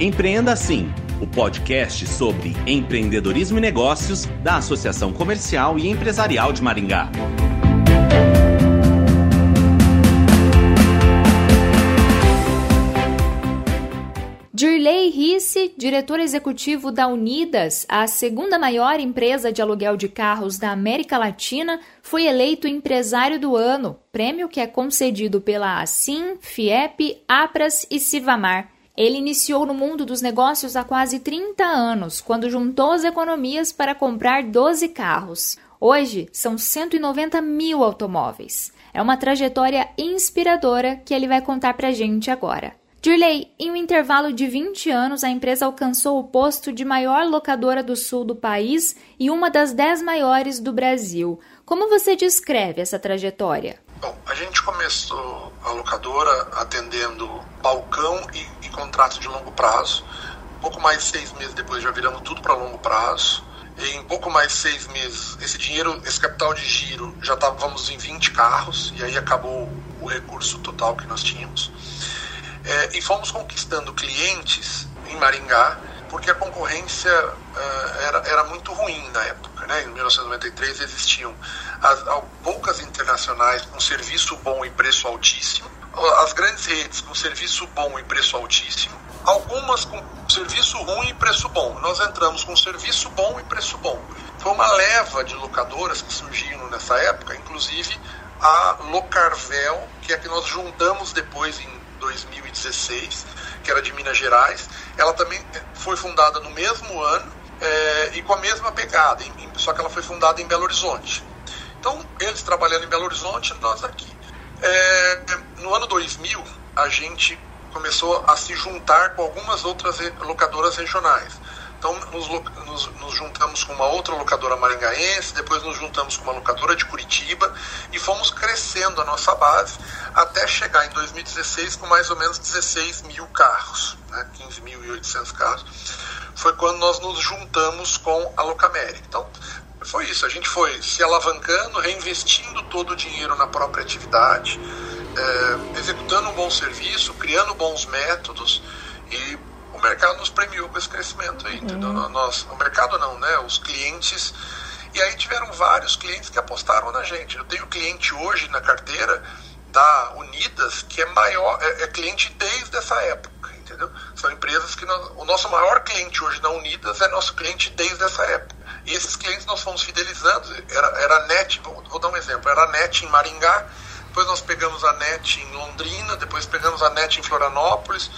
Empreenda Assim, o podcast sobre empreendedorismo e negócios da Associação Comercial e Empresarial de Maringá. Dirley Risse, diretor executivo da Unidas, a segunda maior empresa de aluguel de carros da América Latina, foi eleito empresário do ano, prêmio que é concedido pela Assim, FIEP, APRAS e Civamar. Ele iniciou no mundo dos negócios há quase 30 anos, quando juntou as economias para comprar 12 carros. Hoje, são 190 mil automóveis. É uma trajetória inspiradora que ele vai contar pra gente agora. Dirley, em um intervalo de 20 anos, a empresa alcançou o posto de maior locadora do sul do país e uma das 10 maiores do Brasil. Como você descreve essa trajetória? Bom, a gente começou a locadora atendendo balcão e, contratos de longo prazo. Pouco mais de seis meses depois já viramos tudo para longo prazo. E em pouco mais de seis meses, esse dinheiro, esse capital de giro, já estávamos em 20 carros e aí acabou o recurso total que nós tínhamos. É, e fomos conquistando clientes em Maringá, porque a concorrência uh, era, era muito ruim na época. Né? Em 1993 existiam as, as, poucas internacionais com serviço bom e preço altíssimo, as grandes redes com serviço bom e preço altíssimo, algumas com serviço ruim e preço bom. Nós entramos com serviço bom e preço bom. Foi uma leva de locadoras que surgiram nessa época, inclusive a Locarvel, que é que nós juntamos depois em 2016, que era de Minas Gerais. Ela também foi fundada no mesmo ano é, e com a mesma pegada, em, só que ela foi fundada em Belo Horizonte. Então, eles trabalhando em Belo Horizonte, nós aqui. É, no ano 2000, a gente começou a se juntar com algumas outras locadoras regionais. Então, nos, nos, nos, juntamos com uma outra locadora maringaense, depois nos juntamos com uma locadora de Curitiba e fomos crescendo a nossa base até chegar em 2016 com mais ou menos 16 mil carros, né, 15.800 carros. Foi quando nós nos juntamos com a Locamérica. Então, foi isso, a gente foi se alavancando, reinvestindo todo o dinheiro na própria atividade, é, executando um bom serviço, criando bons métodos e o mercado nos premiou com esse crescimento aí, entendeu? Uhum. Nós, o mercado não, né? Os clientes. E aí tiveram vários clientes que apostaram na gente. Eu tenho cliente hoje na carteira da Unidas que é maior, é, é cliente desde essa época, entendeu? São empresas que nós, o nosso maior cliente hoje na Unidas é nosso cliente desde essa época. E esses clientes nós fomos fidelizando. Era, era a NET, vou, vou dar um exemplo, era a NET em Maringá, depois nós pegamos a NET em Londrina, depois pegamos a NET em Florianópolis,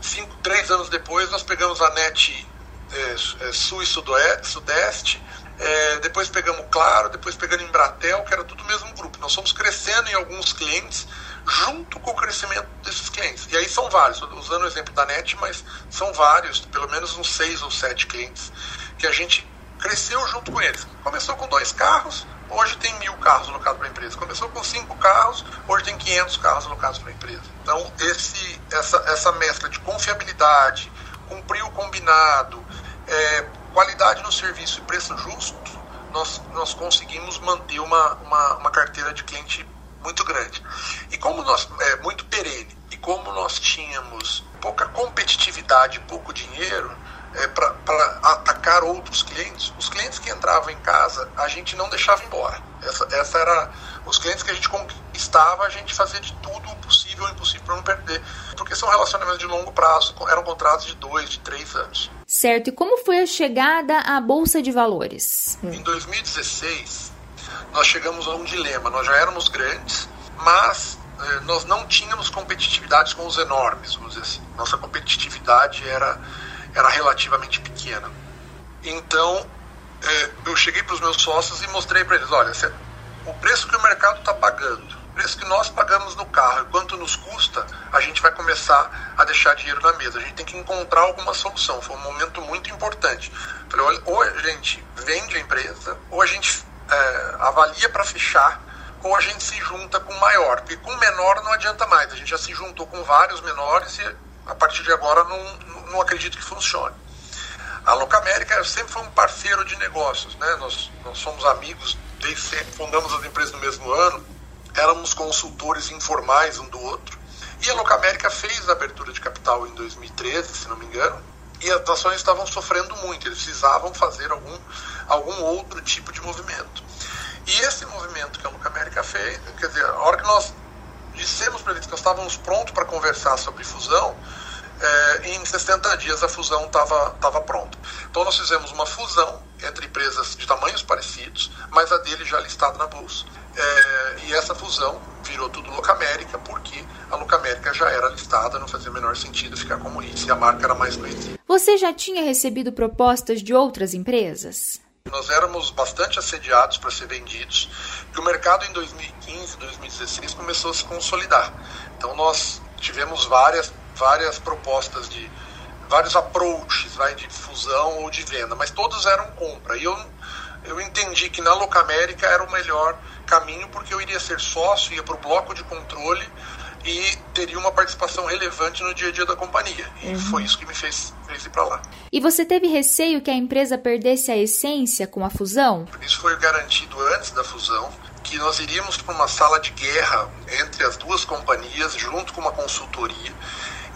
Cinco, três anos depois, nós pegamos a NET é, é, Sul e Sudeste, é, depois pegamos Claro, depois pegando Embratel, que era tudo o mesmo grupo. Nós fomos crescendo em alguns clientes junto com o crescimento desses clientes. E aí são vários, usando o exemplo da NET, mas são vários, pelo menos uns seis ou sete clientes, que a gente cresceu junto com eles. Começou com dois carros, hoje tem mil carros alocados para a empresa. Começou com cinco carros, hoje tem 500 carros alocados para a empresa. Então, esse, essa, essa mescla de confiabilidade, cumprir o combinado, é, qualidade no serviço e preço justo, nós, nós conseguimos manter uma, uma, uma carteira de cliente muito grande. E como nós, é muito perene, e como nós tínhamos pouca competitividade, pouco dinheiro, é, para atacar outros clientes, os clientes que entravam em casa, a gente não deixava embora. Essa, essa era. Os clientes que a gente conquistava, a gente fazia de tudo o possível e impossível para não perder. Porque são relacionamentos de longo prazo, eram contratos de dois, de três anos. Certo. E como foi a chegada à Bolsa de Valores? Em 2016, nós chegamos a um dilema. Nós já éramos grandes, mas eh, nós não tínhamos competitividade com os enormes, vamos dizer assim. Nossa competitividade era era relativamente pequena. Então, é, eu cheguei para os meus sócios e mostrei para eles: olha, o preço que o mercado está pagando, o preço que nós pagamos no carro quanto nos custa, a gente vai começar a deixar dinheiro na mesa. A gente tem que encontrar alguma solução. Foi um momento muito importante. Falei: olha, ou a gente vende a empresa, ou a gente é, avalia para fechar ou a gente se junta com maior, porque com menor não adianta mais. A gente já se juntou com vários menores e a partir de agora não, não acredito que funcione. A Locamérica sempre foi um parceiro de negócios, né? Nós, nós somos amigos desde sempre, fundamos as empresas no mesmo ano, éramos consultores informais um do outro E a Locamérica fez a abertura de capital em 2013, se não me engano, e as ações estavam sofrendo muito, eles precisavam fazer algum, algum outro tipo de movimento. E esse movimento que a Locamérica fez, quer dizer, a hora que nós dissemos para eles que nós estávamos prontos para conversar sobre fusão, é, em 60 dias a fusão estava pronta. Então nós fizemos uma fusão entre empresas de tamanhos parecidos, mas a dele já listada na bolsa. É, e essa fusão virou tudo Locamérica, porque a Locamérica já era listada, não fazia menor sentido ficar como isso, e a marca era mais conhecida. Você já tinha recebido propostas de outras empresas? Nós éramos bastante assediados para ser vendidos, e o mercado em 2015, 2016 começou a se consolidar. Então nós tivemos várias, várias propostas de vários approaches vai, de fusão ou de venda, mas todos eram compra. E eu, eu entendi que na Locamérica era o melhor caminho porque eu iria ser sócio, ia para o bloco de controle e teria uma participação relevante no dia a dia da companhia. E uhum. foi isso que me fez, fez ir para lá. E você teve receio que a empresa perdesse a essência com a fusão? Isso foi garantido antes da fusão, que nós iríamos para uma sala de guerra entre as duas companhias, junto com uma consultoria,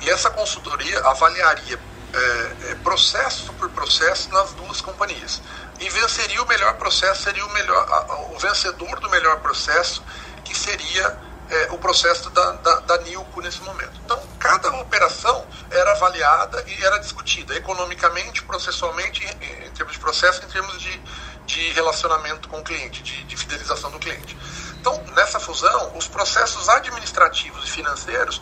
e essa consultoria avaliaria é, é, processo por processo nas duas companhias. E venceria o melhor processo, seria o melhor, o vencedor do melhor processo, que seria é, o processo da, da, da Nilco nesse momento. Então, cada operação era avaliada e era discutida economicamente, processualmente, em, em termos de processo, em termos de, de relacionamento com o cliente, de, de fidelização do cliente. Então, nessa fusão, os processos administrativos e financeiros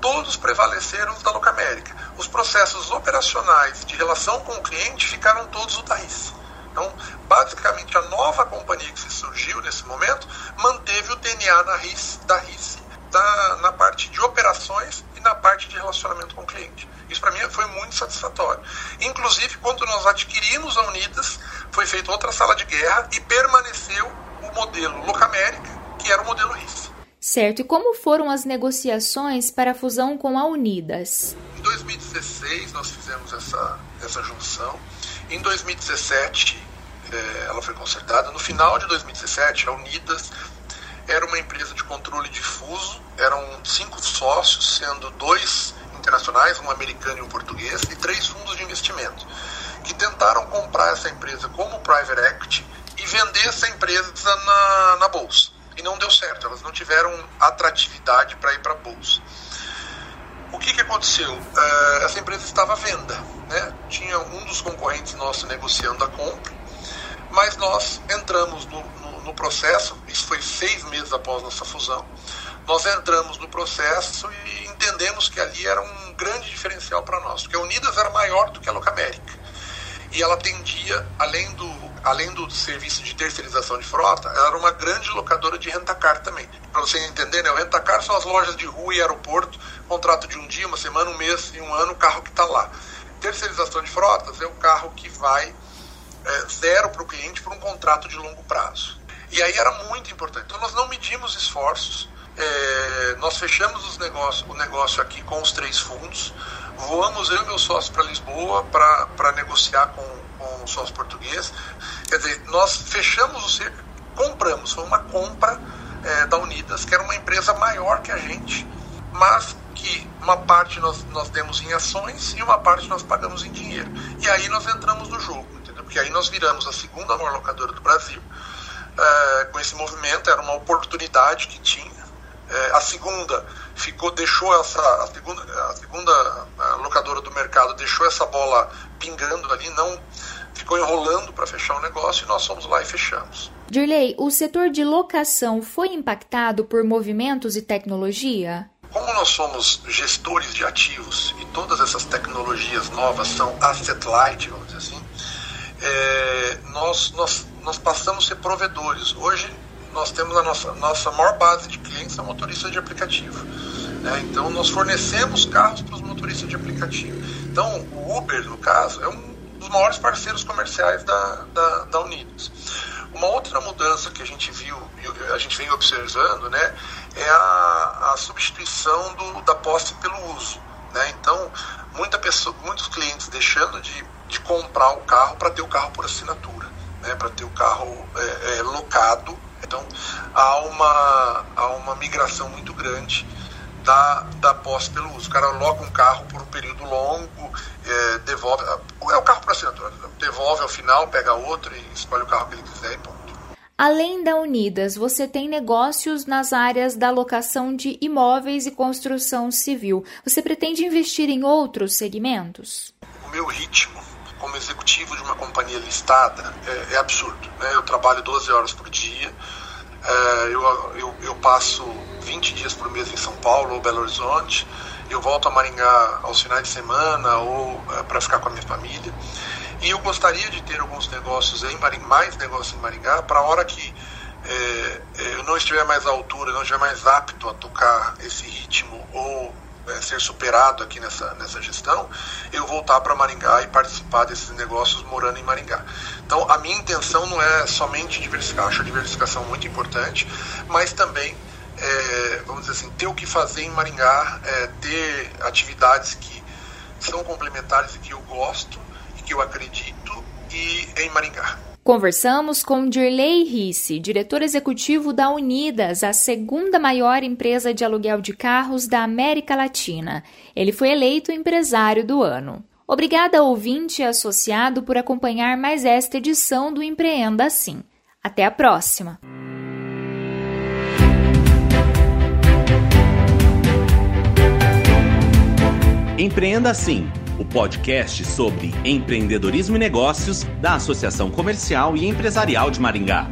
todos prevaleceram da Locamérica. Os processos operacionais de relação com o cliente ficaram todos o da RIS. Então, basicamente, a nova companhia que se surgiu nesse momento manteve o DNA da RIS, da RIS da, na parte de operações e na parte de relacionamento com o cliente. Isso para mim foi muito satisfatório. Inclusive, quando nós adquirimos a Unidas, foi feita outra sala de guerra e permaneceu o modelo Locamérica, que era o modelo RIS. Certo, e como foram as negociações para a fusão com a Unidas? Em 2016 nós fizemos essa, essa junção. Em 2017 eh, ela foi consertada. No final de 2017, a Unidas era uma empresa de controle difuso, eram cinco sócios, sendo dois internacionais, um americano e um português, e três fundos de investimento, que tentaram comprar essa empresa como private equity e vender essa empresa na, na bolsa. E não deu certo, elas não tiveram atratividade para ir para a bolsa. O que, que aconteceu? Uh, essa empresa estava à venda. Né? Tinha um dos concorrentes nossos negociando a compra, mas nós entramos no, no, no processo, isso foi seis meses após nossa fusão, nós entramos no processo e entendemos que ali era um grande diferencial para nós, porque a Unidas era maior do que a Locamérica. E ela atendia, além do, além do serviço de terceirização de frota, ela era uma grande locadora de rentacar também. Para você entender, né, o rentacar são as lojas de rua e aeroporto, contrato de um dia, uma semana, um mês e um ano, o carro que está lá. Terceirização de frotas é o carro que vai é, zero para o cliente por um contrato de longo prazo. E aí era muito importante. Então nós não medimos esforços, é, nós fechamos os negócios, o negócio aqui com os três fundos, voamos eu e meu sócio para Lisboa para negociar com, com o sócio português. Quer dizer, nós fechamos o cerco, compramos, foi uma compra é, da Unidas, que era uma empresa maior que a gente, mas que uma parte nós, nós demos em ações e uma parte nós pagamos em dinheiro. E aí nós entramos no jogo, entendeu? Porque aí nós viramos a segunda maior locadora do Brasil. É, com esse movimento, era uma oportunidade que tinha. É, a segunda ficou, deixou essa, a segunda, a segunda a locadora do mercado deixou essa bola pingando ali, não ficou enrolando para fechar o negócio e nós fomos lá e fechamos. Dirley, o setor de locação foi impactado por movimentos e tecnologia? Como nós somos gestores de ativos e todas essas tecnologias novas são asset light, vamos dizer assim, é, nós, nós, nós passamos a ser provedores. Hoje nós temos a nossa, nossa maior base de clientes são motoristas de aplicativo. Né? Então, nós fornecemos carros para os motoristas de aplicativo. Então, o Uber, no caso, é um dos maiores parceiros comerciais da, da, da Unidos. Uma outra mudança que a gente viu, a gente vem observando, né, é a, a substituição do, da posse pelo uso. Né? Então, muita pessoa, muitos clientes deixando de, de comprar o carro para ter o carro por assinatura, né? para ter o carro é, é, locado então há uma, há uma migração muito grande da, da posse pelo uso. O cara aloca um carro por um período longo, é, devolve. É o carro para assinatura. Devolve ao final, pega outro e escolhe o carro que ele quiser e ponto. Além da Unidas, você tem negócios nas áreas da locação de imóveis e construção civil. Você pretende investir em outros segmentos? O meu ritmo como executivo de uma companhia listada é, é absurdo. Né? Eu trabalho 12 horas por dia, é, eu, eu, eu, passo 20 dias por mês em São Paulo ou Belo Horizonte, eu volto a Maringá aos finais de semana ou é, para ficar com a minha família. E eu gostaria de ter alguns negócios em Maringá, mais negócios em Maringá, para a hora que é, é, eu não estiver mais à altura, não estiver mais apto a tocar esse ritmo ou ser superado aqui nessa, nessa gestão, eu voltar para Maringá e participar desses negócios morando em Maringá. Então, a minha intenção não é somente diversificar, acho a diversificação muito importante, mas também, é, vamos dizer assim, ter o que fazer em Maringá, é, ter atividades que são complementares e que eu gosto que eu acredito e em Maringá. Conversamos com Dirley Risse, diretor executivo da Unidas, a segunda maior empresa de aluguel de carros da América Latina. Ele foi eleito empresário do ano. Obrigada, ouvinte e associado, por acompanhar mais esta edição do Empreenda Assim. Até a próxima! Empreenda Assim o podcast sobre empreendedorismo e negócios da Associação Comercial e Empresarial de Maringá.